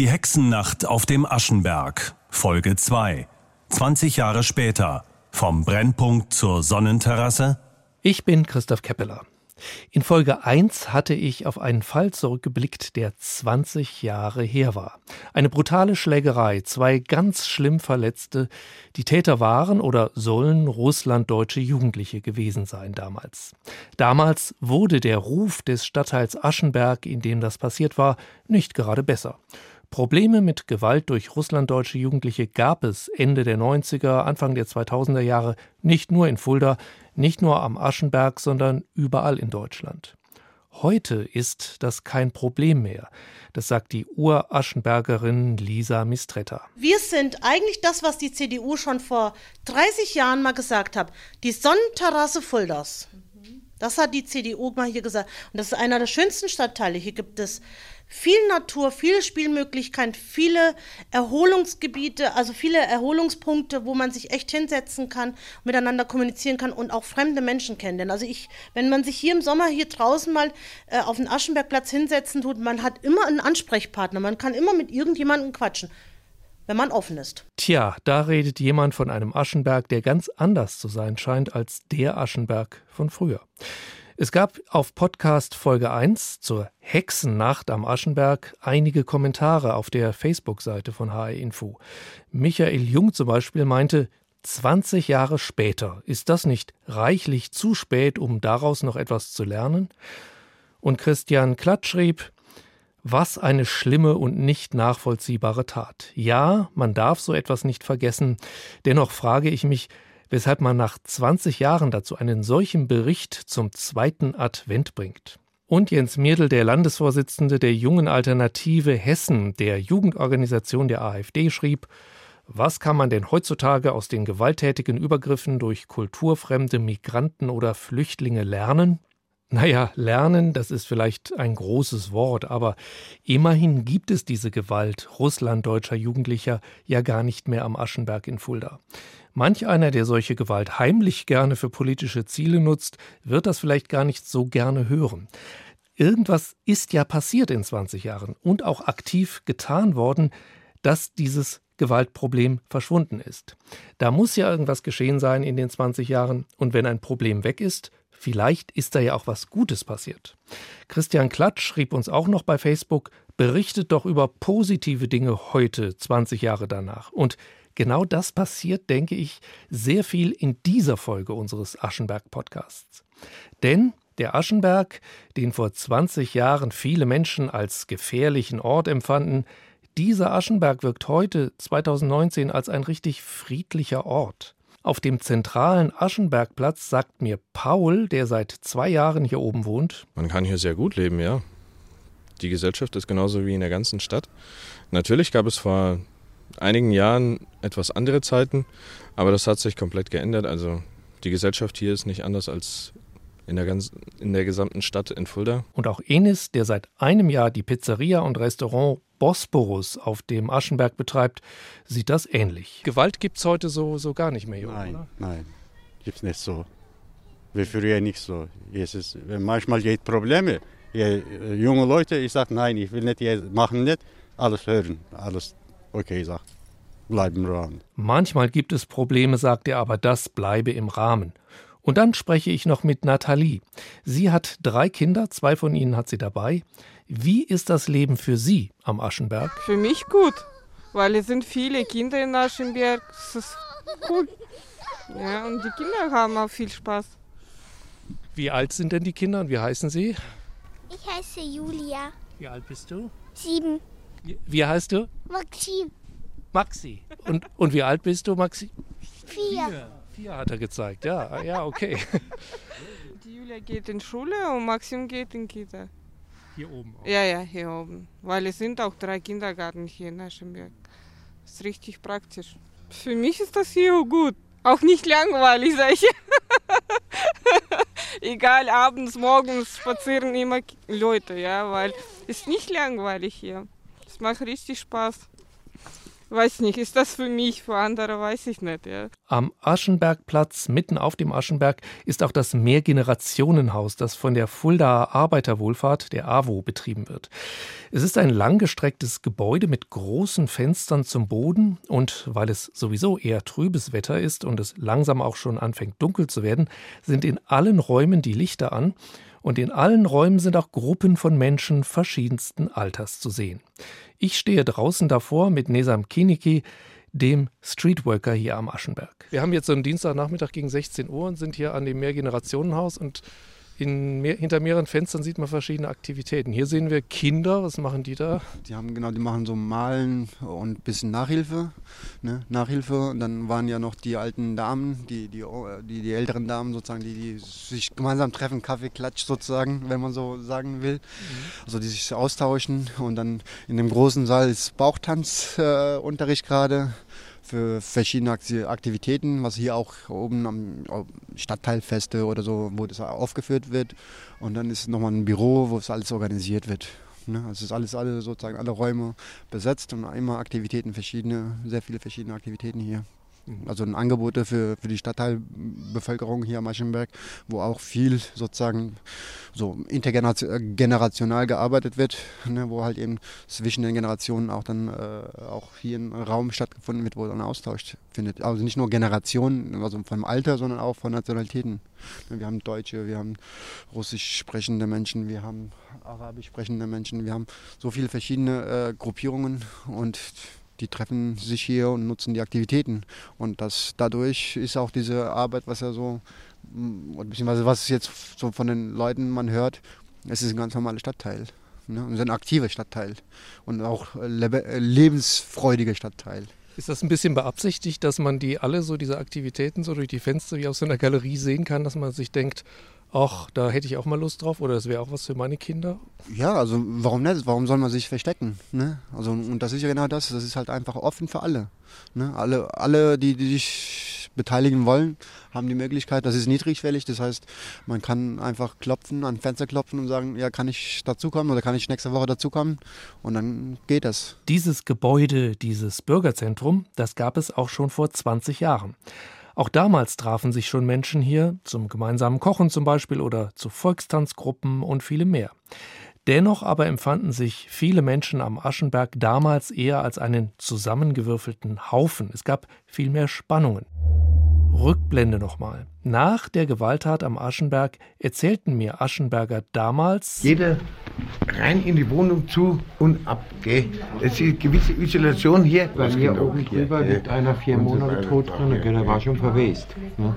Die Hexennacht auf dem Aschenberg, Folge 2. 20 Jahre später. Vom Brennpunkt zur Sonnenterrasse. Ich bin Christoph Keppeler. In Folge 1 hatte ich auf einen Fall zurückgeblickt, der 20 Jahre her war. Eine brutale Schlägerei, zwei ganz schlimm Verletzte. Die Täter waren oder sollen russlanddeutsche Jugendliche gewesen sein damals. Damals wurde der Ruf des Stadtteils Aschenberg, in dem das passiert war, nicht gerade besser. Probleme mit Gewalt durch russlanddeutsche Jugendliche gab es Ende der 90er, Anfang der 2000er Jahre nicht nur in Fulda, nicht nur am Aschenberg, sondern überall in Deutschland. Heute ist das kein Problem mehr. Das sagt die Uraschenbergerin Lisa Mistretta. Wir sind eigentlich das, was die CDU schon vor 30 Jahren mal gesagt hat. Die Sonnenterrasse Fuldas. Das hat die CDU mal hier gesagt. Und das ist einer der schönsten Stadtteile. Hier gibt es viel Natur, viele Spielmöglichkeiten, viele Erholungsgebiete, also viele Erholungspunkte, wo man sich echt hinsetzen kann, miteinander kommunizieren kann und auch fremde Menschen kennenlernen. Also ich, wenn man sich hier im Sommer hier draußen mal äh, auf den Aschenbergplatz hinsetzen tut, man hat immer einen Ansprechpartner, man kann immer mit irgendjemandem quatschen wenn man offen ist. Tja, da redet jemand von einem Aschenberg, der ganz anders zu sein scheint als der Aschenberg von früher. Es gab auf Podcast Folge 1 zur Hexennacht am Aschenberg einige Kommentare auf der Facebook-Seite von HR Info. Michael Jung zum Beispiel meinte, 20 Jahre später, ist das nicht reichlich zu spät, um daraus noch etwas zu lernen? Und Christian Klatt schrieb, was eine schlimme und nicht nachvollziehbare Tat. Ja, man darf so etwas nicht vergessen. Dennoch frage ich mich, weshalb man nach 20 Jahren dazu einen solchen Bericht zum zweiten Advent bringt. Und Jens Mirdl, der Landesvorsitzende der Jungen Alternative Hessen, der Jugendorganisation der AfD, schrieb, was kann man denn heutzutage aus den gewalttätigen Übergriffen durch kulturfremde Migranten oder Flüchtlinge lernen? Naja, lernen, das ist vielleicht ein großes Wort, aber immerhin gibt es diese Gewalt russlanddeutscher Jugendlicher ja gar nicht mehr am Aschenberg in Fulda. Manch einer, der solche Gewalt heimlich gerne für politische Ziele nutzt, wird das vielleicht gar nicht so gerne hören. Irgendwas ist ja passiert in 20 Jahren und auch aktiv getan worden, dass dieses Gewaltproblem verschwunden ist. Da muss ja irgendwas geschehen sein in den 20 Jahren und wenn ein Problem weg ist, Vielleicht ist da ja auch was Gutes passiert. Christian Klatsch schrieb uns auch noch bei Facebook, berichtet doch über positive Dinge heute, 20 Jahre danach. Und genau das passiert, denke ich, sehr viel in dieser Folge unseres Aschenberg-Podcasts. Denn der Aschenberg, den vor 20 Jahren viele Menschen als gefährlichen Ort empfanden, dieser Aschenberg wirkt heute, 2019, als ein richtig friedlicher Ort. Auf dem zentralen Aschenbergplatz sagt mir Paul, der seit zwei Jahren hier oben wohnt. Man kann hier sehr gut leben, ja. Die Gesellschaft ist genauso wie in der ganzen Stadt. Natürlich gab es vor einigen Jahren etwas andere Zeiten, aber das hat sich komplett geändert. Also die Gesellschaft hier ist nicht anders als in der, ganz, in der gesamten Stadt in Fulda. Und auch Enis, der seit einem Jahr die Pizzeria und Restaurant Bosporus auf dem Aschenberg betreibt, sieht das ähnlich. Gewalt gibt es heute so, so gar nicht mehr, Nein, oder? nein, gibt es nicht so. Wie früher nicht so. Jetzt ist, manchmal geht Probleme. Ja, junge Leute, ich sage nein, ich will nicht, machen nicht, alles hören, alles okay, sagt. Bleiben im Rahmen. Manchmal gibt es Probleme, sagt er, aber das bleibe im Rahmen. Und dann spreche ich noch mit Nathalie. Sie hat drei Kinder, zwei von ihnen hat sie dabei. Wie ist das Leben für Sie am Aschenberg? Für mich gut, weil es sind viele Kinder in Aschenberg. Das ist cool. Ja, und die Kinder haben auch viel Spaß. Wie alt sind denn die Kinder und wie heißen sie? Ich heiße Julia. Wie alt bist du? Sieben. Wie, wie heißt du? Maxim. Maxi. Und, und wie alt bist du, Maxi? Vier. Vier, Vier hat er gezeigt. Ja, ja, okay. Die Julia geht in Schule und Maxim geht in Kita. Hier oben. Auch. Ja, ja, hier oben. Weil es sind auch drei Kindergärten hier in Aschenberg. Das ist richtig praktisch. Für mich ist das hier gut. Auch nicht langweilig, sag ich. Egal, abends, morgens spazieren immer Leute, ja, weil es ist nicht langweilig hier. Es macht richtig Spaß. Weiß nicht, ist das für mich, für andere weiß ich nicht. Ja. Am Aschenbergplatz, mitten auf dem Aschenberg, ist auch das Mehrgenerationenhaus, das von der Fuldaer Arbeiterwohlfahrt, der AWO, betrieben wird. Es ist ein langgestrecktes Gebäude mit großen Fenstern zum Boden und weil es sowieso eher trübes Wetter ist und es langsam auch schon anfängt dunkel zu werden, sind in allen Räumen die Lichter an und in allen Räumen sind auch Gruppen von Menschen verschiedensten Alters zu sehen. Ich stehe draußen davor mit Nesam Kiniki, dem Streetworker hier am Aschenberg. Wir haben jetzt so einen Dienstagnachmittag gegen 16 Uhr und sind hier an dem Mehrgenerationenhaus und mehr, hinter mehreren Fenstern sieht man verschiedene Aktivitäten. Hier sehen wir Kinder, was machen die da? Die haben genau, die machen so Malen und ein bisschen Nachhilfe. Ne? Nachhilfe. Und dann waren ja noch die alten Damen, die, die, die, die älteren Damen sozusagen, die, die sich gemeinsam treffen, Kaffeeklatsch sozusagen, wenn man so sagen will. Mhm. Also die sich austauschen. Und dann in dem großen Saal ist Bauchtanzunterricht äh, gerade für verschiedene Aktivitäten, was hier auch oben am Stadtteilfeste oder so, wo das aufgeführt wird. Und dann ist nochmal ein Büro, wo es alles organisiert wird. Ne? Also es ist alles, alle sozusagen alle Räume besetzt und immer Aktivitäten, verschiedene, sehr viele verschiedene Aktivitäten hier. Also ein Angebot für, für die Stadtteilbevölkerung hier am Aschenberg, wo auch viel sozusagen so intergenerational gearbeitet wird, ne, wo halt eben zwischen den Generationen auch dann äh, auch hier ein Raum stattgefunden wird, wo dann Austausch findet. Also nicht nur Generationen, also vom Alter, sondern auch von Nationalitäten. Ne, wir haben Deutsche, wir haben russisch sprechende Menschen, wir haben arabisch sprechende Menschen, wir haben so viele verschiedene äh, Gruppierungen und die treffen sich hier und nutzen die Aktivitäten. Und das, dadurch ist auch diese Arbeit, was ja so, mm, beziehungsweise was jetzt so von den Leuten man hört, es ist ein ganz normaler Stadtteil. Ne? Ist ein aktiver Stadtteil und auch lebe, lebensfreudiger Stadtteil. Ist das ein bisschen beabsichtigt, dass man die alle so diese Aktivitäten so durch die Fenster wie aus so einer Galerie sehen kann, dass man sich denkt, ach, da hätte ich auch mal Lust drauf oder das wäre auch was für meine Kinder? Ja, also warum nicht? Warum soll man sich verstecken? Ne? Also, und das ist ja genau das, das ist halt einfach offen für alle. Ne? Alle, alle die, die sich beteiligen wollen, haben die Möglichkeit, das ist niedrigschwellig, das heißt, man kann einfach klopfen, an Fenster klopfen und sagen, ja, kann ich dazukommen oder kann ich nächste Woche dazukommen und dann geht das. Dieses Gebäude, dieses Bürgerzentrum, das gab es auch schon vor 20 Jahren. Auch damals trafen sich schon Menschen hier, zum gemeinsamen Kochen zum Beispiel oder zu Volkstanzgruppen und viele mehr. Dennoch aber empfanden sich viele Menschen am Aschenberg damals eher als einen zusammengewürfelten Haufen. Es gab viel mehr Spannungen. Rückblende nochmal. Nach der Gewalttat am Aschenberg erzählten mir Aschenberger damals. Jeder rein in die Wohnung zu und ab. Gell? Es ist eine gewisse Isolation hier. Bei mir oben drüber liegt einer vier Monate tot drin, der war schon verwest. Ne?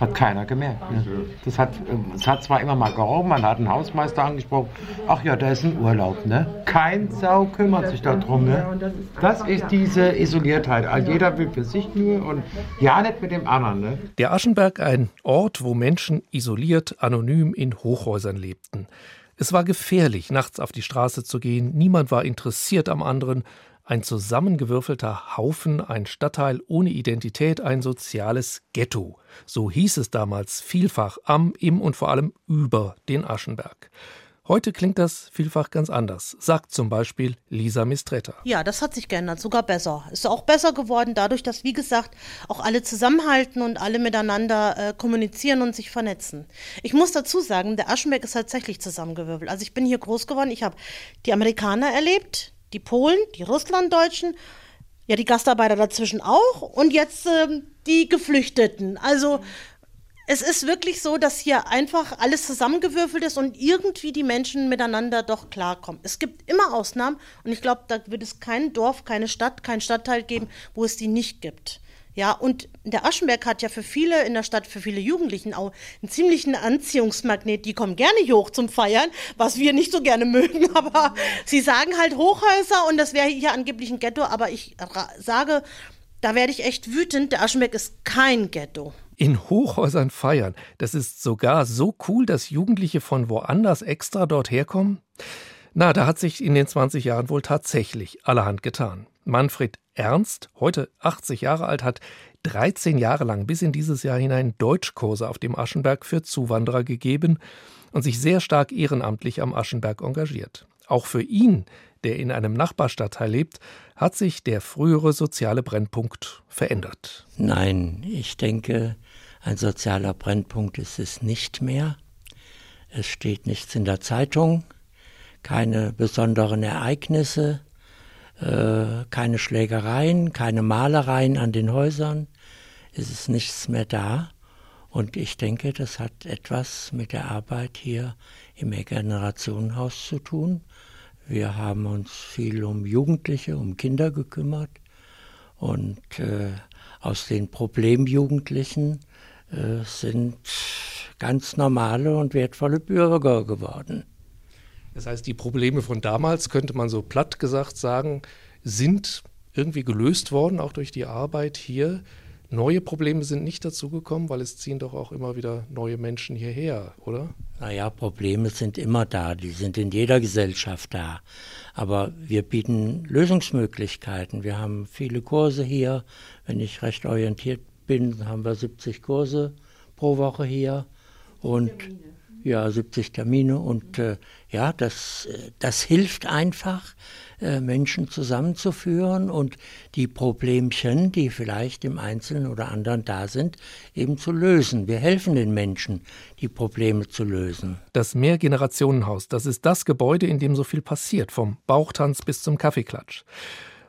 Hat keiner gemerkt. Ne? Das hat, es hat zwar immer mal gerochen, man hat einen Hausmeister angesprochen, ach ja, da ist ein Urlaub. Ne? Kein Sau kümmert sich darum. Ne? Das ist diese Isoliertheit. Also jeder will für sich nur und ja nicht mit dem anderen. Ne? Der Aschenberg, ein Ort, wo Menschen isoliert, anonym in Hochhäusern lebten. Es war gefährlich, nachts auf die Straße zu gehen, niemand war interessiert am anderen, ein zusammengewürfelter Haufen, ein Stadtteil ohne Identität, ein soziales Ghetto. So hieß es damals vielfach am, im und vor allem über den Aschenberg. Heute klingt das vielfach ganz anders, sagt zum Beispiel Lisa Mistretta. Ja, das hat sich geändert, sogar besser. Ist auch besser geworden dadurch, dass, wie gesagt, auch alle zusammenhalten und alle miteinander äh, kommunizieren und sich vernetzen. Ich muss dazu sagen, der Aschenberg ist tatsächlich zusammengewürfelt. Also ich bin hier groß geworden, ich habe die Amerikaner erlebt, die Polen, die Russlanddeutschen, ja, die Gastarbeiter dazwischen auch und jetzt äh, die Geflüchteten. Also es ist wirklich so, dass hier einfach alles zusammengewürfelt ist und irgendwie die Menschen miteinander doch klarkommen. Es gibt immer Ausnahmen und ich glaube, da wird es kein Dorf, keine Stadt, kein Stadtteil geben, wo es die nicht gibt. Ja, und der Aschenberg hat ja für viele in der Stadt, für viele Jugendlichen auch einen ziemlichen Anziehungsmagnet. Die kommen gerne hier hoch zum Feiern, was wir nicht so gerne mögen, aber sie sagen halt Hochhäuser und das wäre hier angeblich ein Ghetto, aber ich sage, da werde ich echt wütend. Der Aschenberg ist kein Ghetto. In Hochhäusern feiern, das ist sogar so cool, dass Jugendliche von woanders extra dort herkommen? Na, da hat sich in den 20 Jahren wohl tatsächlich allerhand getan. Manfred Ernst, heute 80 Jahre alt, hat 13 Jahre lang bis in dieses Jahr hinein Deutschkurse auf dem Aschenberg für Zuwanderer gegeben und sich sehr stark ehrenamtlich am Aschenberg engagiert. Auch für ihn, der in einem Nachbarstadtteil lebt, hat sich der frühere soziale Brennpunkt verändert. Nein, ich denke, ein sozialer Brennpunkt ist es nicht mehr. Es steht nichts in der Zeitung, keine besonderen Ereignisse, äh, keine Schlägereien, keine Malereien an den Häusern. Es ist nichts mehr da. Und ich denke, das hat etwas mit der Arbeit hier im Mehrgenerationenhaus zu tun. Wir haben uns viel um Jugendliche, um Kinder gekümmert. Und äh, aus den Problemjugendlichen sind ganz normale und wertvolle Bürger geworden. Das heißt, die Probleme von damals, könnte man so platt gesagt sagen, sind irgendwie gelöst worden, auch durch die Arbeit hier. Neue Probleme sind nicht dazugekommen, weil es ziehen doch auch immer wieder neue Menschen hierher, oder? Naja, Probleme sind immer da, die sind in jeder Gesellschaft da. Aber wir bieten Lösungsmöglichkeiten. Wir haben viele Kurse hier. Wenn ich recht orientiert bin, haben wir 70 Kurse pro Woche hier. Und ja, 70 Termine. Und äh, ja, das, das hilft einfach, äh, Menschen zusammenzuführen und die Problemchen, die vielleicht im Einzelnen oder anderen da sind, eben zu lösen. Wir helfen den Menschen, die Probleme zu lösen. Das Mehrgenerationenhaus, das ist das Gebäude, in dem so viel passiert, vom Bauchtanz bis zum Kaffeeklatsch.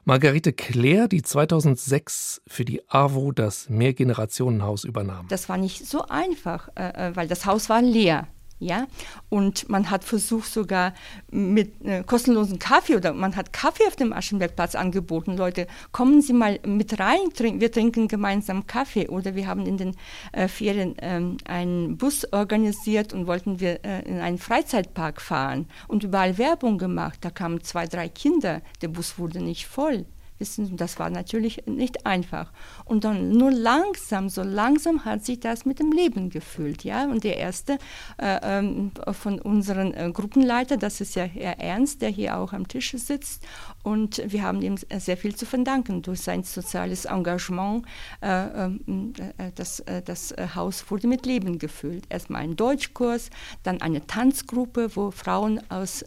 Margarete Claire, die 2006 für die AWO das Mehrgenerationenhaus übernahm. Das war nicht so einfach, äh, weil das Haus war leer. Ja, und man hat versucht sogar mit äh, kostenlosen Kaffee oder man hat Kaffee auf dem Aschenbergplatz angeboten. Leute, kommen Sie mal mit rein, trink, wir trinken gemeinsam Kaffee. Oder wir haben in den äh, Ferien ähm, einen Bus organisiert und wollten wir äh, in einen Freizeitpark fahren und überall Werbung gemacht. Da kamen zwei, drei Kinder, der Bus wurde nicht voll. Wissen, das war natürlich nicht einfach. Und dann nur langsam, so langsam hat sich das mit dem Leben gefühlt. Ja? Und der erste äh, ähm, von unseren äh, Gruppenleiter, das ist ja Herr Ernst, der hier auch am Tisch sitzt. Und wir haben ihm sehr viel zu verdanken durch sein soziales Engagement. Äh, ähm, äh das, äh, das Haus wurde mit Leben gefüllt. Erstmal ein Deutschkurs, dann eine Tanzgruppe, wo Frauen aus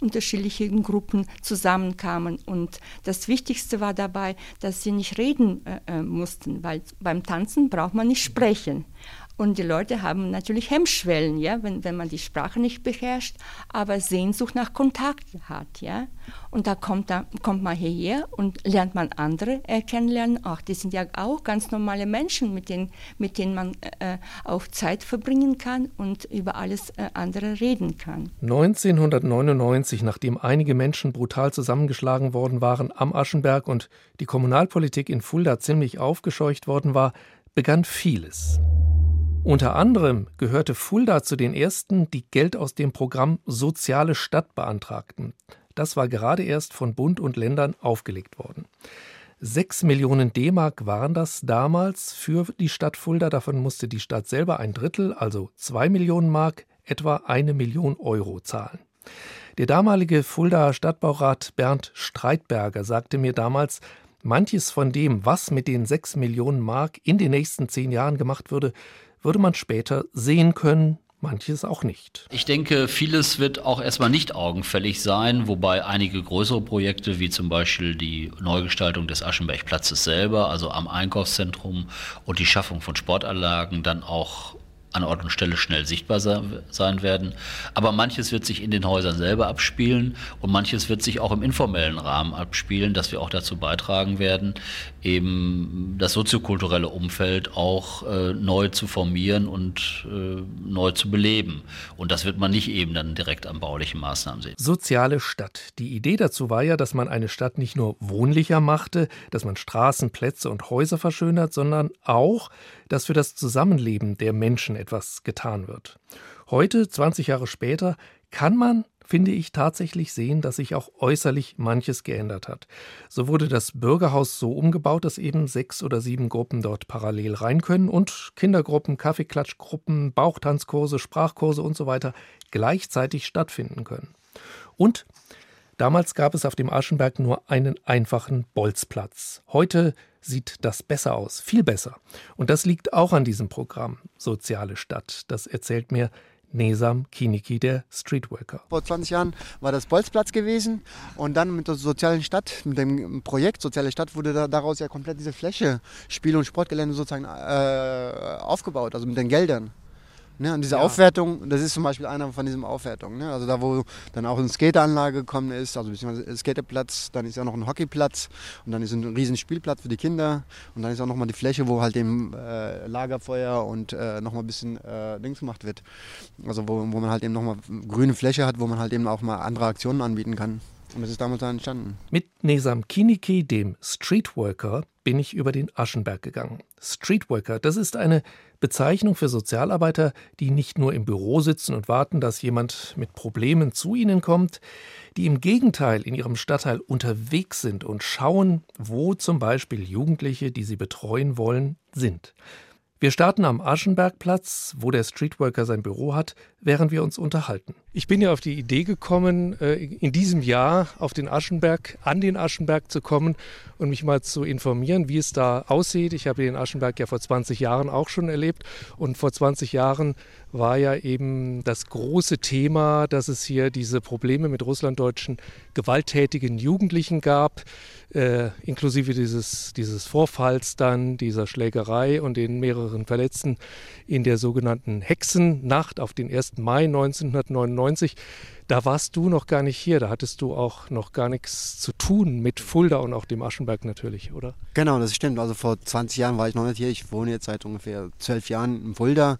unterschiedlichen Gruppen zusammenkamen. Und das das Wichtigste war dabei, dass sie nicht reden äh, äh, mussten, weil beim Tanzen braucht man nicht sprechen. Und die Leute haben natürlich Hemmschwellen, ja, wenn, wenn man die Sprache nicht beherrscht, aber Sehnsucht nach Kontakt hat, ja. Und da kommt, da kommt man hierher und lernt man andere äh, kennenlernen. Ach, die sind ja auch ganz normale Menschen, mit denen, mit denen man äh, auch Zeit verbringen kann und über alles äh, andere reden kann. 1999, nachdem einige Menschen brutal zusammengeschlagen worden waren am Aschenberg und die Kommunalpolitik in Fulda ziemlich aufgescheucht worden war, begann vieles. Unter anderem gehörte Fulda zu den ersten, die Geld aus dem Programm Soziale Stadt beantragten. Das war gerade erst von Bund und Ländern aufgelegt worden. Sechs Millionen D-Mark waren das damals für die Stadt Fulda. Davon musste die Stadt selber ein Drittel, also zwei Millionen Mark, etwa eine Million Euro zahlen. Der damalige Fuldaer Stadtbaurat Bernd Streitberger sagte mir damals, manches von dem, was mit den sechs Millionen Mark in den nächsten zehn Jahren gemacht würde, würde man später sehen können, manches auch nicht. Ich denke, vieles wird auch erstmal nicht augenfällig sein, wobei einige größere Projekte, wie zum Beispiel die Neugestaltung des Aschenbergplatzes selber, also am Einkaufszentrum und die Schaffung von Sportanlagen, dann auch an Ort und Stelle schnell sichtbar sein werden. Aber manches wird sich in den Häusern selber abspielen und manches wird sich auch im informellen Rahmen abspielen, dass wir auch dazu beitragen werden, eben das soziokulturelle Umfeld auch äh, neu zu formieren und äh, neu zu beleben. Und das wird man nicht eben dann direkt an baulichen Maßnahmen sehen. Soziale Stadt. Die Idee dazu war ja, dass man eine Stadt nicht nur wohnlicher machte, dass man Straßen, Plätze und Häuser verschönert, sondern auch, dass für das Zusammenleben der Menschen etwas getan wird. Heute, 20 Jahre später, kann man finde ich tatsächlich sehen, dass sich auch äußerlich manches geändert hat. So wurde das Bürgerhaus so umgebaut, dass eben sechs oder sieben Gruppen dort parallel rein können und Kindergruppen, Kaffeeklatschgruppen, Bauchtanzkurse, Sprachkurse und so weiter gleichzeitig stattfinden können. Und damals gab es auf dem Aschenberg nur einen einfachen Bolzplatz. Heute sieht das besser aus, viel besser. Und das liegt auch an diesem Programm Soziale Stadt. Das erzählt mir Nesam Kiniki, der Streetworker. Vor 20 Jahren war das Bolzplatz gewesen und dann mit der sozialen Stadt, mit dem Projekt Soziale Stadt wurde da, daraus ja komplett diese Fläche, Spiel- und Sportgelände sozusagen äh, aufgebaut, also mit den Geldern. Ne, und diese ja. Aufwertung, das ist zum Beispiel einer von diesen Aufwertungen. Ne? Also da, wo dann auch eine Skateranlage gekommen ist, also beziehungsweise Skaterplatz, dann ist ja noch ein Hockeyplatz und dann ist ein riesen Spielplatz für die Kinder und dann ist auch nochmal die Fläche, wo halt eben äh, Lagerfeuer und äh, nochmal ein bisschen äh, Dings gemacht wird. Also wo, wo man halt eben nochmal grüne Fläche hat, wo man halt eben auch mal andere Aktionen anbieten kann. Und das ist damals dann entstanden. Mit Nesam Kiniki, dem Streetworker, bin ich über den Aschenberg gegangen. Streetworker, das ist eine Bezeichnung für Sozialarbeiter, die nicht nur im Büro sitzen und warten, dass jemand mit Problemen zu ihnen kommt, die im Gegenteil in ihrem Stadtteil unterwegs sind und schauen, wo zum Beispiel Jugendliche, die sie betreuen wollen, sind. Wir starten am Aschenbergplatz, wo der Streetworker sein Büro hat, während wir uns unterhalten. Ich bin ja auf die Idee gekommen, äh, in diesem Jahr auf den Aschenberg, an den Aschenberg zu kommen und mich mal zu informieren, wie es da aussieht. Ich habe den Aschenberg ja vor 20 Jahren auch schon erlebt und vor 20 Jahren war ja eben das große Thema, dass es hier diese Probleme mit russlanddeutschen gewalttätigen Jugendlichen gab, äh, inklusive dieses, dieses Vorfalls dann, dieser Schlägerei und den mehreren Verletzten in der sogenannten Hexennacht auf den 1. Mai 1999. Da warst du noch gar nicht hier, da hattest du auch noch gar nichts zu tun mit Fulda und auch dem Aschenberg natürlich, oder? Genau, das stimmt. Also vor 20 Jahren war ich noch nicht hier. Ich wohne jetzt seit ungefähr zwölf Jahren in Fulda.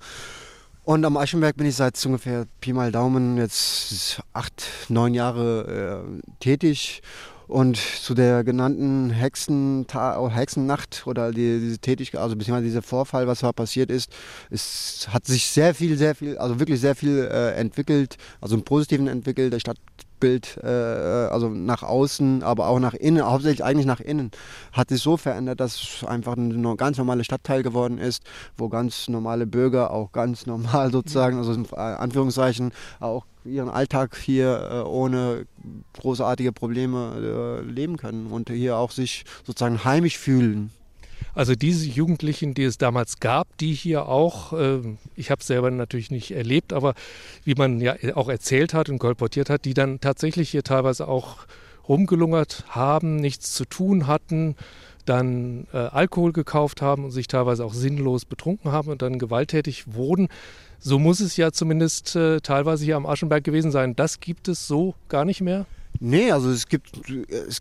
Und am Aschenberg bin ich seit ungefähr Pi mal Daumen jetzt acht, neun Jahre äh, tätig und zu der genannten Hexen Hexennacht oder die, diese Tätigkeit, also beziehungsweise dieser Vorfall, was da passiert ist, es hat sich sehr viel, sehr viel, also wirklich sehr viel äh, entwickelt, also im Positiven entwickelt. Der Stadt Bild, äh, also nach außen, aber auch nach innen, hauptsächlich eigentlich nach innen, hat sich so verändert, dass es einfach ein ganz normaler Stadtteil geworden ist, wo ganz normale Bürger auch ganz normal sozusagen, also in Anführungszeichen, auch ihren Alltag hier äh, ohne großartige Probleme äh, leben können und hier auch sich sozusagen heimisch fühlen. Also diese Jugendlichen, die es damals gab, die hier auch, äh, ich habe es selber natürlich nicht erlebt, aber wie man ja auch erzählt hat und kolportiert hat, die dann tatsächlich hier teilweise auch rumgelungert haben, nichts zu tun hatten, dann äh, Alkohol gekauft haben und sich teilweise auch sinnlos betrunken haben und dann gewalttätig wurden. So muss es ja zumindest äh, teilweise hier am Aschenberg gewesen sein. Das gibt es so gar nicht mehr? Nee, also es gibt,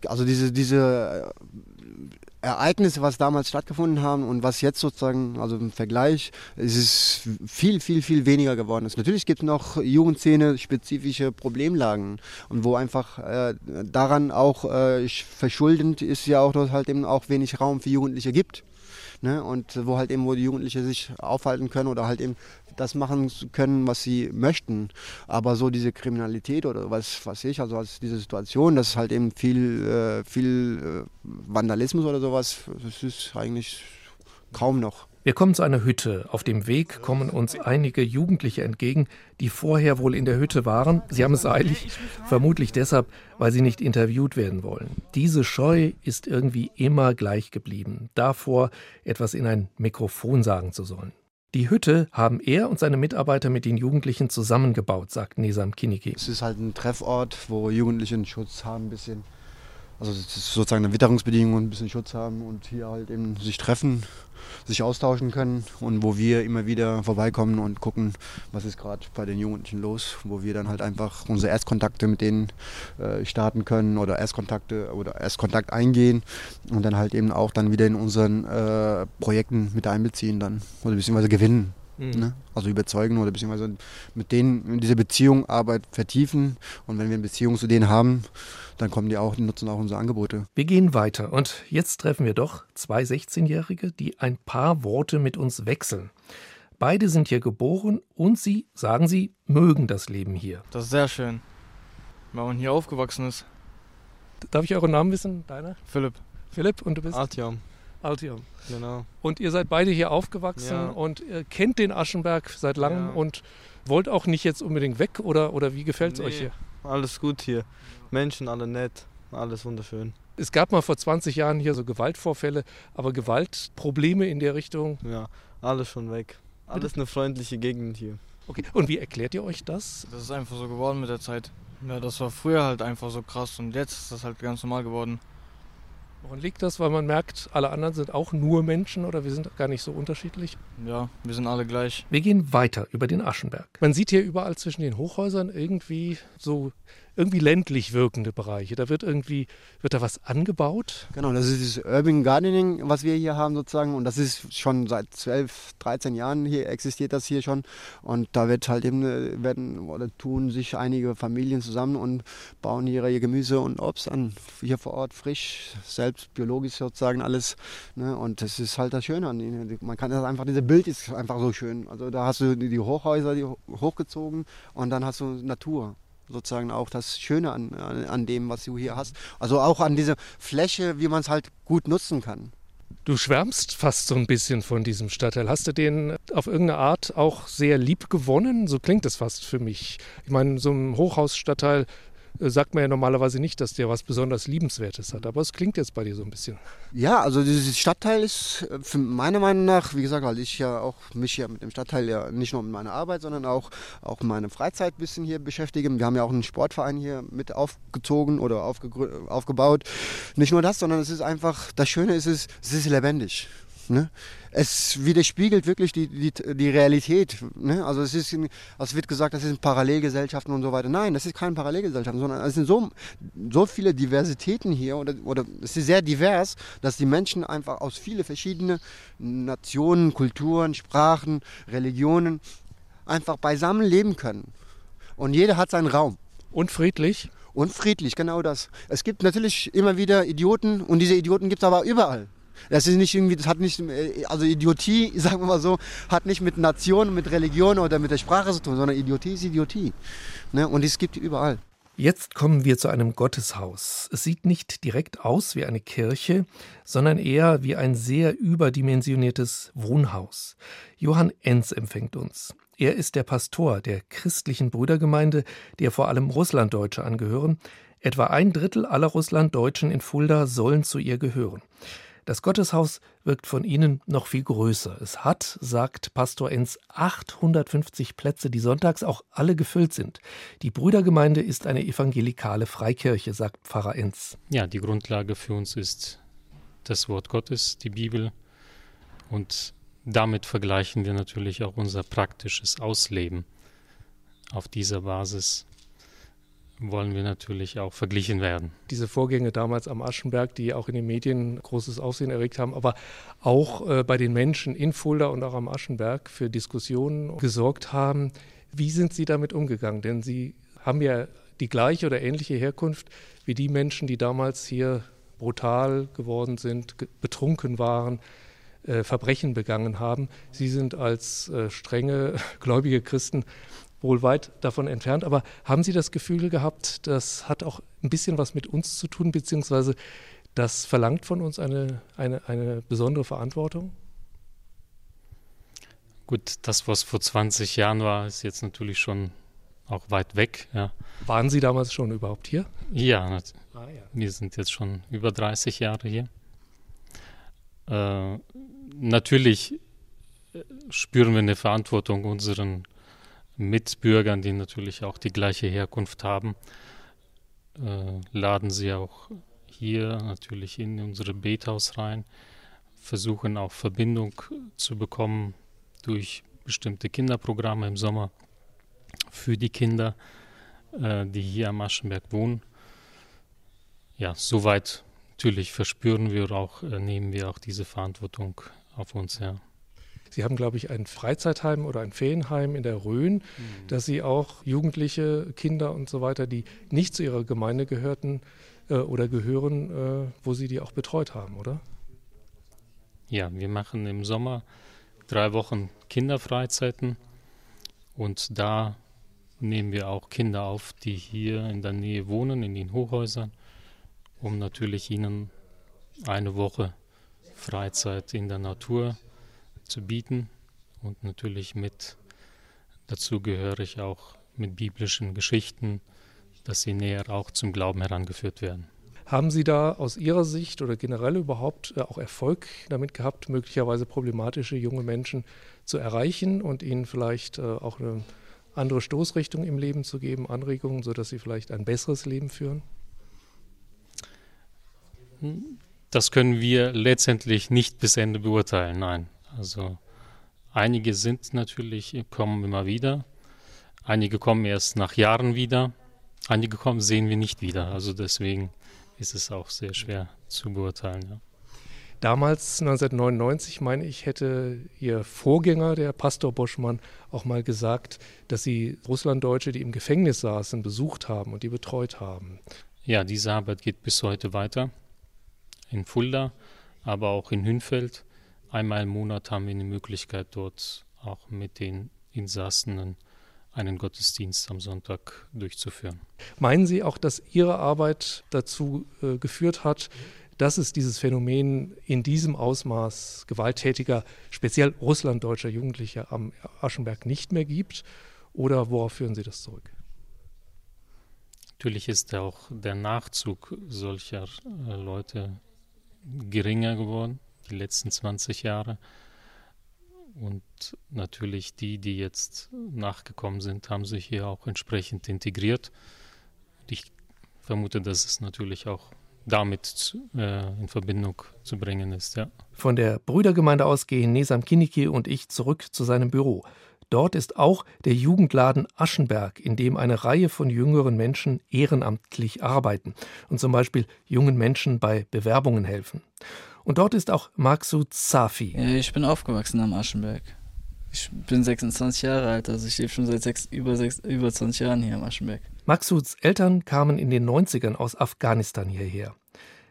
also diese, diese Ereignisse, was damals stattgefunden haben und was jetzt sozusagen, also im Vergleich, es ist viel, viel, viel weniger geworden ist. Natürlich gibt es noch Jugendszene spezifische Problemlagen und wo einfach äh, daran auch äh, verschuldend ist ja auch, dass halt eben auch wenig Raum für Jugendliche gibt. Ne? Und wo halt eben, wo die Jugendliche sich aufhalten können oder halt eben das machen können, was sie möchten. Aber so diese Kriminalität oder was weiß ich, also als diese Situation, das ist halt eben viel, äh, viel äh, Vandalismus oder sowas, das ist eigentlich kaum noch. Wir kommen zu einer Hütte. Auf dem Weg kommen uns einige Jugendliche entgegen, die vorher wohl in der Hütte waren. Sie haben es eilig, vermutlich deshalb, weil sie nicht interviewt werden wollen. Diese Scheu ist irgendwie immer gleich geblieben, davor etwas in ein Mikrofon sagen zu sollen. Die Hütte haben er und seine Mitarbeiter mit den Jugendlichen zusammengebaut, sagt Nesam Kiniki. Es ist halt ein Treffort, wo Jugendliche einen Schutz haben, ein bisschen. Also sozusagen eine Witterungsbedingung, ein bisschen Schutz haben und hier halt eben sich treffen sich austauschen können und wo wir immer wieder vorbeikommen und gucken, was ist gerade bei den Jugendlichen los, wo wir dann halt einfach unsere Erstkontakte mit denen äh, starten können oder Erstkontakte oder Erstkontakt eingehen und dann halt eben auch dann wieder in unseren äh, Projekten mit einbeziehen dann oder beziehungsweise gewinnen. Mhm. Ne? Also überzeugen oder beziehungsweise mit denen in diese Beziehung Arbeit vertiefen. Und wenn wir eine Beziehung zu denen haben, dann kommen die auch, die nutzen auch unsere Angebote. Wir gehen weiter und jetzt treffen wir doch zwei 16-Jährige, die ein paar Worte mit uns wechseln. Beide sind hier geboren und sie, sagen sie, mögen das Leben hier. Das ist sehr schön, weil man hier aufgewachsen ist. Darf ich euren Namen wissen? Deiner? Philipp. Philipp und du bist? Artyom. Altium. Genau. Und ihr seid beide hier aufgewachsen ja. und äh, kennt den Aschenberg seit langem ja. und wollt auch nicht jetzt unbedingt weg oder, oder wie gefällt es nee, euch hier? Alles gut hier. Menschen alle nett, alles wunderschön. Es gab mal vor 20 Jahren hier so Gewaltvorfälle, aber Gewaltprobleme in der Richtung? Ja, alles schon weg. Alles eine freundliche Gegend hier. Okay, und wie erklärt ihr euch das? Das ist einfach so geworden mit der Zeit. Ja, das war früher halt einfach so krass und jetzt ist das halt ganz normal geworden. Woran liegt das? Weil man merkt, alle anderen sind auch nur Menschen oder wir sind gar nicht so unterschiedlich? Ja, wir sind alle gleich. Wir gehen weiter über den Aschenberg. Man sieht hier überall zwischen den Hochhäusern irgendwie so irgendwie ländlich wirkende Bereiche. Da wird irgendwie, wird da was angebaut? Genau, das ist das Urban Gardening, was wir hier haben sozusagen. Und das ist schon seit 12, 13 Jahren hier existiert das hier schon. Und da wird halt eben, werden oder tun sich einige Familien zusammen und bauen hier ihr Gemüse und Obst an. Hier vor Ort frisch, selbst biologisch sozusagen alles. Ne? Und das ist halt das Schöne an ihnen. Man kann das einfach, dieses Bild ist einfach so schön. Also da hast du die Hochhäuser die hochgezogen und dann hast du Natur sozusagen auch das Schöne an, an, dem, was du hier hast. Also auch an dieser Fläche, wie man es halt gut nutzen kann. Du schwärmst fast so ein bisschen von diesem Stadtteil. Hast du den auf irgendeine Art auch sehr lieb gewonnen? So klingt es fast für mich. Ich meine, so ein Hochhausstadtteil sagt man ja normalerweise nicht, dass der was besonders Liebenswertes hat. Aber es klingt jetzt bei dir so ein bisschen. Ja, also dieses Stadtteil ist äh, für meiner Meinung nach, wie gesagt, weil ich ja auch mich ja mit dem Stadtteil ja nicht nur mit meiner Arbeit, sondern auch, auch meine Freizeit ein bisschen hier beschäftige. Wir haben ja auch einen Sportverein hier mit aufgezogen oder aufgebaut. Nicht nur das, sondern es ist einfach, das Schöne ist, es, es ist lebendig. Ne? Es widerspiegelt wirklich die, die, die Realität. Ne? Also es ist, es wird gesagt, das sind Parallelgesellschaften und so weiter. Nein, das ist keine Parallelgesellschaft, sondern es sind so, so viele Diversitäten hier oder, oder es ist sehr divers, dass die Menschen einfach aus vielen verschiedenen Nationen, Kulturen, Sprachen, Religionen einfach beisammen leben können. Und jeder hat seinen Raum. Und friedlich? Und friedlich, genau das. Es gibt natürlich immer wieder Idioten und diese Idioten gibt es aber überall. Das ist nicht irgendwie, das hat nicht, äh, also Idiotie, sagen wir mal so, hat nicht mit Nation, mit Religion oder mit der Sprache zu tun, sondern Idiotie ist Idiotie. Ne? Und es gibt überall. Jetzt kommen wir zu einem Gotteshaus. Es sieht nicht direkt aus wie eine Kirche, sondern eher wie ein sehr überdimensioniertes Wohnhaus. Johann Enz empfängt uns. Er ist der Pastor der christlichen Brüdergemeinde, der vor allem Russlanddeutsche angehören. Etwa ein Drittel aller Russlanddeutschen in Fulda sollen zu ihr gehören. Das Gotteshaus wirkt von ihnen noch viel größer. Es hat, sagt Pastor Enz, 850 Plätze, die sonntags auch alle gefüllt sind. Die Brüdergemeinde ist eine evangelikale Freikirche, sagt Pfarrer Enz. Ja, die Grundlage für uns ist das Wort Gottes, die Bibel. Und damit vergleichen wir natürlich auch unser praktisches Ausleben auf dieser Basis wollen wir natürlich auch verglichen werden. Diese Vorgänge damals am Aschenberg, die auch in den Medien großes Aufsehen erregt haben, aber auch äh, bei den Menschen in Fulda und auch am Aschenberg für Diskussionen gesorgt haben. Wie sind Sie damit umgegangen? Denn Sie haben ja die gleiche oder ähnliche Herkunft wie die Menschen, die damals hier brutal geworden sind, betrunken waren, äh, Verbrechen begangen haben. Sie sind als äh, strenge gläubige Christen wohl weit davon entfernt. Aber haben Sie das Gefühl gehabt, das hat auch ein bisschen was mit uns zu tun, beziehungsweise das verlangt von uns eine, eine, eine besondere Verantwortung? Gut, das, was vor 20 Jahren war, ist jetzt natürlich schon auch weit weg. Ja. Waren Sie damals schon überhaupt hier? Ja, ah, ja. wir sind jetzt schon über 30 Jahre hier. Äh, natürlich äh, spüren wir eine Verantwortung unseren Mitbürgern, die natürlich auch die gleiche Herkunft haben, äh, laden sie auch hier natürlich in unsere Bethaus rein, versuchen auch Verbindung zu bekommen durch bestimmte Kinderprogramme im Sommer für die Kinder, äh, die hier am Aschenberg wohnen. Ja, soweit natürlich verspüren wir auch, äh, nehmen wir auch diese Verantwortung auf uns, ja. Sie haben, glaube ich, ein Freizeitheim oder ein Ferienheim in der Rhön, mhm. dass Sie auch Jugendliche, Kinder und so weiter, die nicht zu Ihrer Gemeinde gehörten äh, oder gehören, äh, wo Sie die auch betreut haben, oder? Ja, wir machen im Sommer drei Wochen Kinderfreizeiten und da nehmen wir auch Kinder auf, die hier in der Nähe wohnen, in den Hochhäusern, um natürlich ihnen eine Woche Freizeit in der Natur zu bieten und natürlich mit dazu gehöre ich auch mit biblischen Geschichten, dass sie näher auch zum Glauben herangeführt werden. Haben Sie da aus Ihrer Sicht oder generell überhaupt äh, auch Erfolg damit gehabt, möglicherweise problematische junge Menschen zu erreichen und ihnen vielleicht äh, auch eine andere Stoßrichtung im Leben zu geben, Anregungen, sodass sie vielleicht ein besseres Leben führen? Das können wir letztendlich nicht bis Ende beurteilen, nein. Also einige sind natürlich, kommen immer wieder, einige kommen erst nach Jahren wieder, einige kommen, sehen wir nicht wieder. Also deswegen ist es auch sehr schwer zu beurteilen. Ja. Damals, 1999, meine ich, hätte Ihr Vorgänger, der Pastor Boschmann, auch mal gesagt, dass Sie Russlanddeutsche, die im Gefängnis saßen, besucht haben und die betreut haben. Ja, diese Arbeit geht bis heute weiter. In Fulda, aber auch in Hünfeld. Einmal im Monat haben wir die Möglichkeit, dort auch mit den Insassenen einen Gottesdienst am Sonntag durchzuführen. Meinen Sie auch, dass Ihre Arbeit dazu äh, geführt hat, dass es dieses Phänomen in diesem Ausmaß gewalttätiger, speziell russlanddeutscher Jugendlicher am Aschenberg nicht mehr gibt? Oder worauf führen Sie das zurück? Natürlich ist auch der Nachzug solcher äh, Leute geringer geworden, die letzten 20 Jahre. Und natürlich die, die jetzt nachgekommen sind, haben sich hier auch entsprechend integriert. Ich vermute, dass es natürlich auch damit äh, in Verbindung zu bringen ist. Ja. Von der Brüdergemeinde aus gehen Nesam Kiniki und ich zurück zu seinem Büro. Dort ist auch der Jugendladen Aschenberg, in dem eine Reihe von jüngeren Menschen ehrenamtlich arbeiten und zum Beispiel jungen Menschen bei Bewerbungen helfen. Und dort ist auch Maksud Safi. Ja, ich bin aufgewachsen am Aschenberg. Ich bin 26 Jahre alt, also ich lebe schon seit sechs, über, sechs, über 20 Jahren hier am Aschenberg. Maxuds Eltern kamen in den 90ern aus Afghanistan hierher.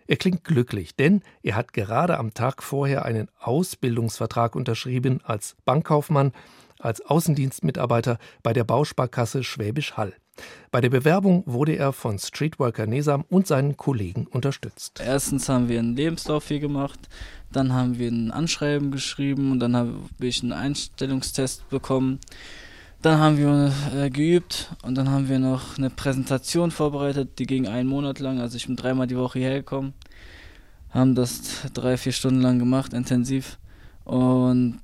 Er klingt glücklich, denn er hat gerade am Tag vorher einen Ausbildungsvertrag unterschrieben als Bankkaufmann, als Außendienstmitarbeiter bei der Bausparkasse Schwäbisch Hall. Bei der Bewerbung wurde er von Streetworker Nesam und seinen Kollegen unterstützt. Erstens haben wir einen Lebenslauf hier gemacht, dann haben wir ein Anschreiben geschrieben und dann habe ich einen Einstellungstest bekommen. Dann haben wir äh, geübt und dann haben wir noch eine Präsentation vorbereitet, die ging einen Monat lang. Also ich bin dreimal die Woche hierher gekommen, haben das drei, vier Stunden lang gemacht, intensiv. Und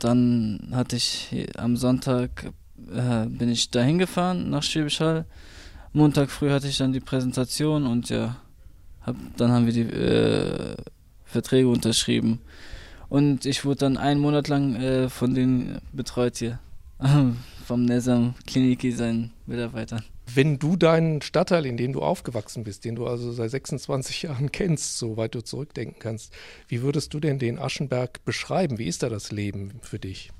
dann hatte ich am Sonntag äh, bin ich dahin gefahren nach Schwäbisch Hall. Montag früh hatte ich dann die Präsentation und ja, hab, dann haben wir die äh, Verträge unterschrieben. Und ich wurde dann einen Monat lang äh, von denen betreut hier. Vom Nesam Kliniki, seinen Mitarbeitern. Wenn du deinen Stadtteil, in dem du aufgewachsen bist, den du also seit 26 Jahren kennst, soweit du zurückdenken kannst, wie würdest du denn den Aschenberg beschreiben? Wie ist da das Leben für dich?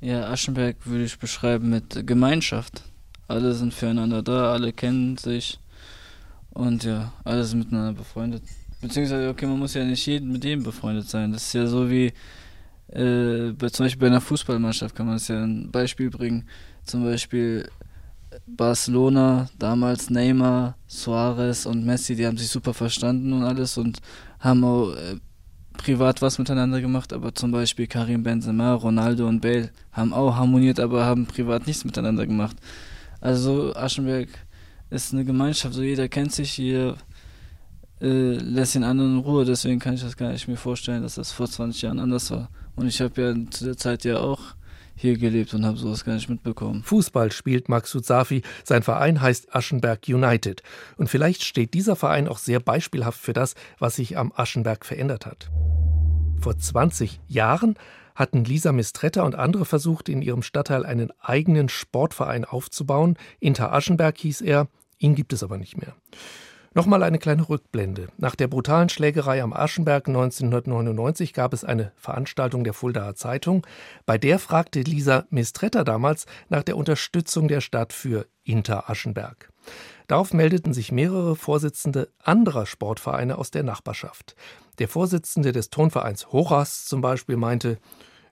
Ja, Aschenberg würde ich beschreiben mit Gemeinschaft. Alle sind füreinander da, alle kennen sich und ja, alle sind miteinander befreundet. Beziehungsweise, okay, man muss ja nicht jeden mit jedem befreundet sein. Das ist ja so wie, äh, bei, zum Beispiel bei einer Fußballmannschaft kann man es ja ein Beispiel bringen. Zum Beispiel Barcelona, damals Neymar, Suarez und Messi, die haben sich super verstanden und alles und haben auch äh, privat was miteinander gemacht, aber zum Beispiel Karim Benzema, Ronaldo und Bale haben auch harmoniert, aber haben privat nichts miteinander gemacht. Also Aschenberg ist eine Gemeinschaft, so jeder kennt sich, jeder äh, lässt den anderen in Ruhe, deswegen kann ich das gar nicht mir vorstellen, dass das vor 20 Jahren anders war. Und ich habe ja zu der Zeit ja auch hier gelebt und habe sowas gar nicht mitbekommen. Fußball spielt Maksud Safi. Sein Verein heißt Aschenberg United. Und vielleicht steht dieser Verein auch sehr beispielhaft für das, was sich am Aschenberg verändert hat. Vor 20 Jahren hatten Lisa Mistretta und andere versucht, in ihrem Stadtteil einen eigenen Sportverein aufzubauen. Inter Aschenberg hieß er, ihn gibt es aber nicht mehr. Nochmal eine kleine Rückblende. Nach der brutalen Schlägerei am Aschenberg 1999 gab es eine Veranstaltung der Fuldaer Zeitung, bei der fragte Lisa Mistretta damals nach der Unterstützung der Stadt für Inter Aschenberg. Darauf meldeten sich mehrere Vorsitzende anderer Sportvereine aus der Nachbarschaft. Der Vorsitzende des Tonvereins Horas zum Beispiel meinte,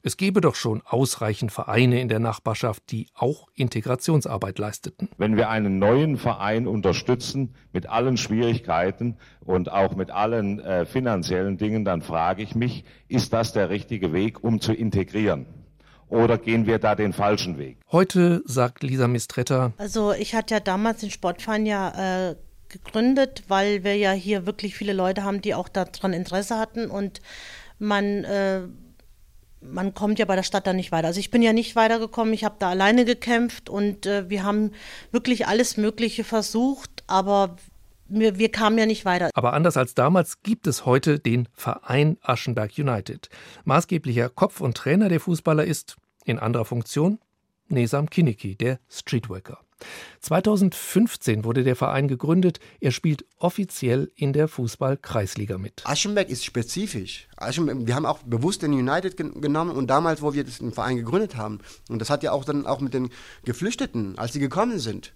es gebe doch schon ausreichend Vereine in der Nachbarschaft, die auch Integrationsarbeit leisteten. Wenn wir einen neuen Verein unterstützen mit allen Schwierigkeiten und auch mit allen äh, finanziellen Dingen, dann frage ich mich, ist das der richtige Weg, um zu integrieren? Oder gehen wir da den falschen Weg? Heute sagt Lisa Mistretta. Also ich hatte ja damals den Sportverein ja äh, gegründet, weil wir ja hier wirklich viele Leute haben, die auch daran Interesse hatten und man, äh, man kommt ja bei der Stadt dann nicht weiter. Also ich bin ja nicht weitergekommen, ich habe da alleine gekämpft und äh, wir haben wirklich alles Mögliche versucht, aber wir, wir, kamen ja nicht weiter. Aber anders als damals gibt es heute den Verein Aschenberg United. Maßgeblicher Kopf und Trainer der Fußballer ist, in anderer Funktion, Nesam Kiniki, der Streetworker. 2015 wurde der Verein gegründet. Er spielt offiziell in der Fußball-Kreisliga mit. Aschenberg ist spezifisch. Aschenberg, wir haben auch bewusst den United genommen und damals, wo wir den Verein gegründet haben. Und das hat ja auch dann auch mit den Geflüchteten, als sie gekommen sind,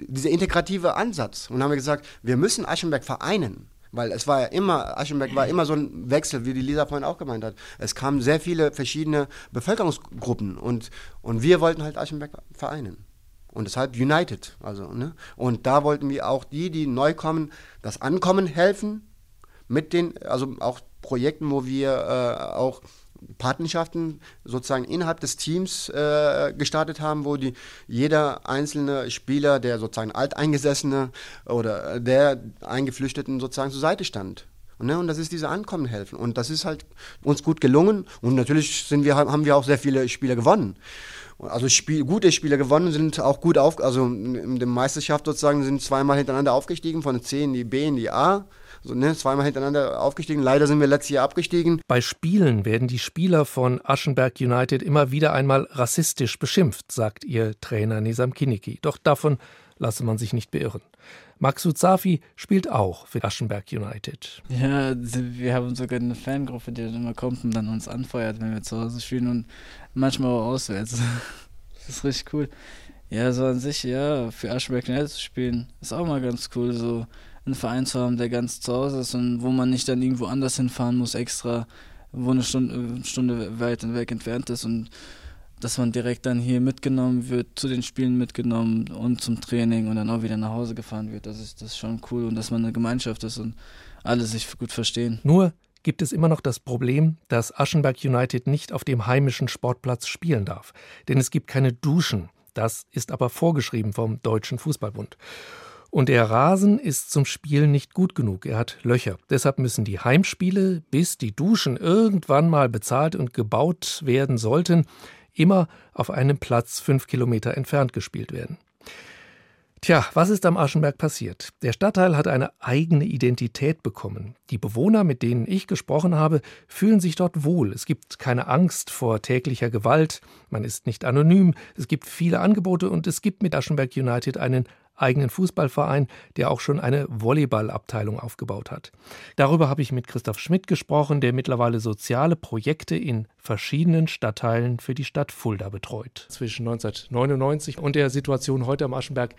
dieser integrative Ansatz. Und dann haben wir gesagt, wir müssen Aschenberg vereinen. Weil es war ja immer, Aschenberg war immer so ein Wechsel, wie die Lisa vorhin auch gemeint hat. Es kamen sehr viele verschiedene Bevölkerungsgruppen und, und wir wollten halt Aschenberg vereinen. Und deshalb United. Also, ne? Und da wollten wir auch die, die neu kommen, das Ankommen helfen. Mit den, also auch Projekten, wo wir äh, auch Partnerschaften sozusagen innerhalb des Teams äh, gestartet haben, wo die, jeder einzelne Spieler, der sozusagen Alteingesessene oder der Eingeflüchteten sozusagen zur Seite stand. Und, ne, und das ist diese Ankommen helfen. Und das ist halt uns gut gelungen. Und natürlich sind wir, haben wir auch sehr viele Spieler gewonnen. Also Spiel, gute Spieler gewonnen sind auch gut auf, also in der Meisterschaft sozusagen sind zweimal hintereinander aufgestiegen, von der C in die B in die A so, ne, zweimal hintereinander aufgestiegen. Leider sind wir letztes Jahr abgestiegen. Bei Spielen werden die Spieler von Aschenberg United immer wieder einmal rassistisch beschimpft, sagt ihr Trainer Nisam Kiniki. Doch davon lasse man sich nicht beirren. Max Safi spielt auch für Aschenberg United. Ja, wir haben sogar eine Fangruppe, die dann immer kommt und dann uns anfeuert, wenn wir zu Hause spielen und manchmal auch auswärts. Das ist richtig cool. Ja, so an sich, ja, für Aschenberg United zu spielen, ist auch mal ganz cool. So, einen Verein zu haben, der ganz zu Hause ist und wo man nicht dann irgendwo anders hinfahren muss, extra, wo eine Stunde, eine Stunde weit weg entfernt ist und dass man direkt dann hier mitgenommen wird, zu den Spielen mitgenommen und zum Training und dann auch wieder nach Hause gefahren wird. Das ist, das ist schon cool und dass man eine Gemeinschaft ist und alle sich gut verstehen. Nur gibt es immer noch das Problem, dass Aschenberg United nicht auf dem heimischen Sportplatz spielen darf. Denn es gibt keine Duschen. Das ist aber vorgeschrieben vom Deutschen Fußballbund. Und der Rasen ist zum Spielen nicht gut genug, er hat Löcher. Deshalb müssen die Heimspiele, bis die Duschen irgendwann mal bezahlt und gebaut werden sollten, immer auf einem Platz fünf Kilometer entfernt gespielt werden. Tja, was ist am Aschenberg passiert? Der Stadtteil hat eine eigene Identität bekommen. Die Bewohner, mit denen ich gesprochen habe, fühlen sich dort wohl. Es gibt keine Angst vor täglicher Gewalt, man ist nicht anonym, es gibt viele Angebote und es gibt mit Aschenberg United einen eigenen Fußballverein, der auch schon eine Volleyballabteilung aufgebaut hat. Darüber habe ich mit Christoph Schmidt gesprochen, der mittlerweile soziale Projekte in verschiedenen Stadtteilen für die Stadt Fulda betreut. Zwischen 1999 und der Situation heute am Aschenberg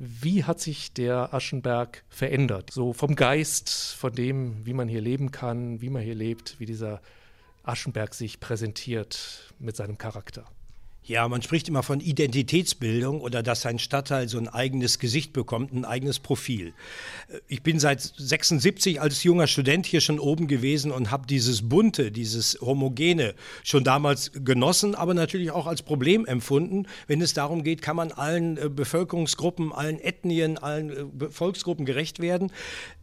wie hat sich der Aschenberg verändert? So vom Geist, von dem, wie man hier leben kann, wie man hier lebt, wie dieser Aschenberg sich präsentiert mit seinem Charakter. Ja, man spricht immer von Identitätsbildung oder dass ein Stadtteil so ein eigenes Gesicht bekommt, ein eigenes Profil. Ich bin seit 76 als junger Student hier schon oben gewesen und habe dieses bunte, dieses homogene schon damals genossen, aber natürlich auch als Problem empfunden. Wenn es darum geht, kann man allen äh, Bevölkerungsgruppen, allen Ethnien, allen äh, Volksgruppen gerecht werden.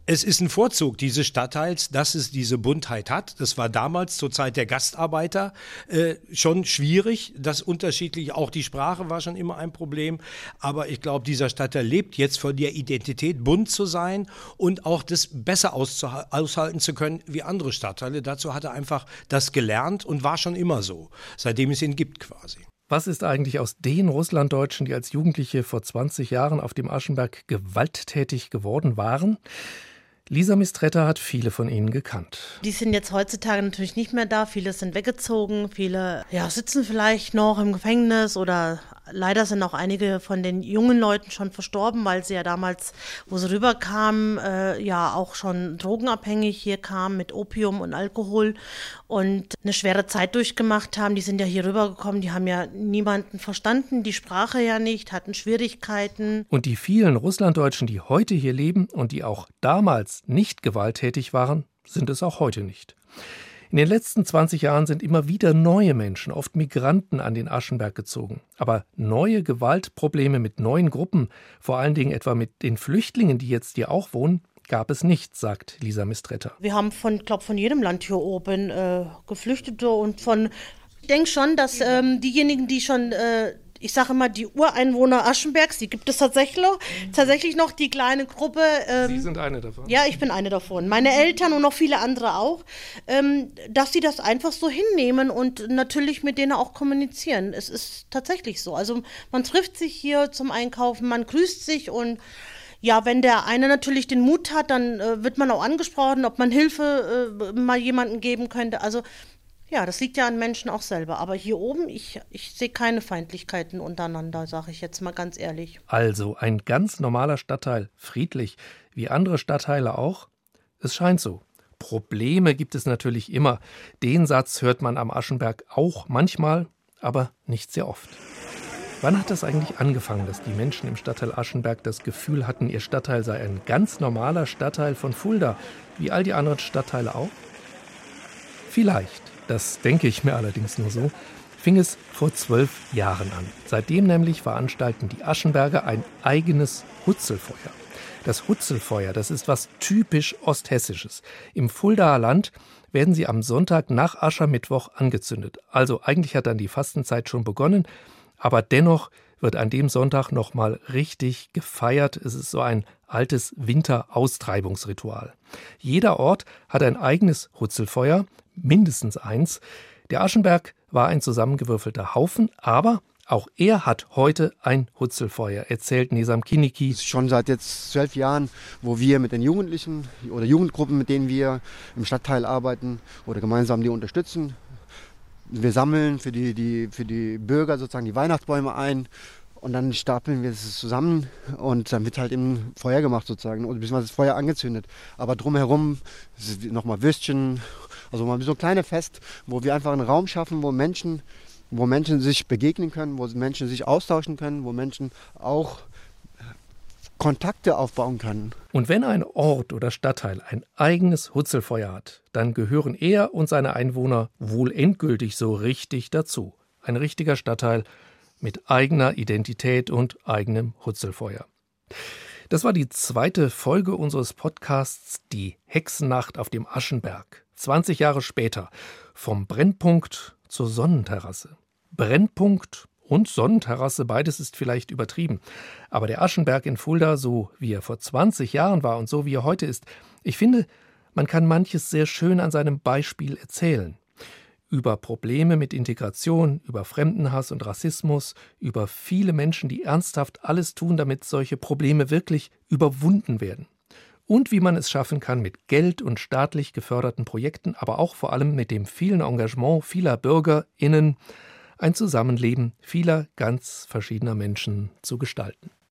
Es ist ein Vorzug dieses Stadtteils, dass es diese Buntheit hat. Das war damals zur Zeit der Gastarbeiter äh, schon schwierig. Das unterschiedlich, auch die Sprache war schon immer ein Problem. Aber ich glaube, dieser Stadtteil lebt jetzt von der Identität, bunt zu sein und auch das besser aushalten zu können wie andere Stadtteile. Dazu hat er einfach das gelernt und war schon immer so, seitdem es ihn gibt quasi. Was ist eigentlich aus den Russlanddeutschen, die als Jugendliche vor 20 Jahren auf dem Aschenberg gewalttätig geworden waren? Lisa Mistretta hat viele von ihnen gekannt. Die sind jetzt heutzutage natürlich nicht mehr da. Viele sind weggezogen, viele ja, sitzen vielleicht noch im Gefängnis oder leider sind auch einige von den jungen Leuten schon verstorben, weil sie ja damals, wo sie rüberkamen, äh, ja auch schon drogenabhängig hier kamen mit Opium und Alkohol und eine schwere Zeit durchgemacht haben. Die sind ja hier rübergekommen, die haben ja niemanden verstanden, die Sprache ja nicht, hatten Schwierigkeiten. Und die vielen Russlanddeutschen, die heute hier leben und die auch damals nicht gewalttätig waren, sind es auch heute nicht. In den letzten 20 Jahren sind immer wieder neue Menschen, oft Migranten, an den Aschenberg gezogen. Aber neue Gewaltprobleme mit neuen Gruppen, vor allen Dingen etwa mit den Flüchtlingen, die jetzt hier auch wohnen, gab es nicht, sagt Lisa Mistretter. Wir haben von, glaube von jedem Land hier oben äh, Geflüchtete und von, ich denke schon, dass ähm, diejenigen, die schon äh, ich sage immer, die Ureinwohner Aschenbergs, die gibt es tatsächlich noch, tatsächlich noch die kleine Gruppe. Ähm, sie sind eine davon. Ja, ich bin eine davon. Meine Eltern und noch viele andere auch, ähm, dass sie das einfach so hinnehmen und natürlich mit denen auch kommunizieren. Es ist tatsächlich so. Also man trifft sich hier zum Einkaufen, man grüßt sich und ja, wenn der eine natürlich den Mut hat, dann äh, wird man auch angesprochen, ob man Hilfe äh, mal jemandem geben könnte. Also ja, das liegt ja an Menschen auch selber. Aber hier oben, ich, ich sehe keine Feindlichkeiten untereinander, sage ich jetzt mal ganz ehrlich. Also ein ganz normaler Stadtteil, friedlich, wie andere Stadtteile auch? Es scheint so. Probleme gibt es natürlich immer. Den Satz hört man am Aschenberg auch manchmal, aber nicht sehr oft. Wann hat das eigentlich angefangen, dass die Menschen im Stadtteil Aschenberg das Gefühl hatten, ihr Stadtteil sei ein ganz normaler Stadtteil von Fulda, wie all die anderen Stadtteile auch? Vielleicht das denke ich mir allerdings nur so, fing es vor zwölf Jahren an. Seitdem nämlich veranstalten die Aschenberger ein eigenes Hutzelfeuer. Das Hutzelfeuer, das ist was typisch Osthessisches. Im Fuldaer Land werden sie am Sonntag nach Aschermittwoch angezündet. Also eigentlich hat dann die Fastenzeit schon begonnen, aber dennoch wird an dem Sonntag nochmal richtig gefeiert. Es ist so ein altes Winteraustreibungsritual. Jeder Ort hat ein eigenes Hutzelfeuer, mindestens eins. Der Aschenberg war ein zusammengewürfelter Haufen, aber auch er hat heute ein Hutzelfeuer, erzählt Nesam Kiniki. Schon seit jetzt zwölf Jahren, wo wir mit den Jugendlichen oder Jugendgruppen, mit denen wir im Stadtteil arbeiten oder gemeinsam die unterstützen. Wir sammeln für die, die, für die Bürger sozusagen die Weihnachtsbäume ein und dann stapeln wir es zusammen und dann wird halt eben Feuer gemacht sozusagen oder beziehungsweise das Feuer angezündet. Aber drumherum nochmal Würstchen also mal so ein kleines Fest, wo wir einfach einen Raum schaffen, wo Menschen, wo Menschen sich begegnen können, wo Menschen sich austauschen können, wo Menschen auch Kontakte aufbauen können. Und wenn ein Ort oder Stadtteil ein eigenes Hutzelfeuer hat, dann gehören er und seine Einwohner wohl endgültig so richtig dazu. Ein richtiger Stadtteil mit eigener Identität und eigenem Hutzelfeuer. Das war die zweite Folge unseres Podcasts Die Hexennacht auf dem Aschenberg. 20 Jahre später, vom Brennpunkt zur Sonnenterrasse. Brennpunkt und Sonnenterrasse, beides ist vielleicht übertrieben. Aber der Aschenberg in Fulda, so wie er vor 20 Jahren war und so wie er heute ist, ich finde, man kann manches sehr schön an seinem Beispiel erzählen. Über Probleme mit Integration, über Fremdenhass und Rassismus, über viele Menschen, die ernsthaft alles tun, damit solche Probleme wirklich überwunden werden und wie man es schaffen kann mit Geld und staatlich geförderten Projekten, aber auch vor allem mit dem vielen Engagement vieler Bürgerinnen ein Zusammenleben vieler ganz verschiedener Menschen zu gestalten.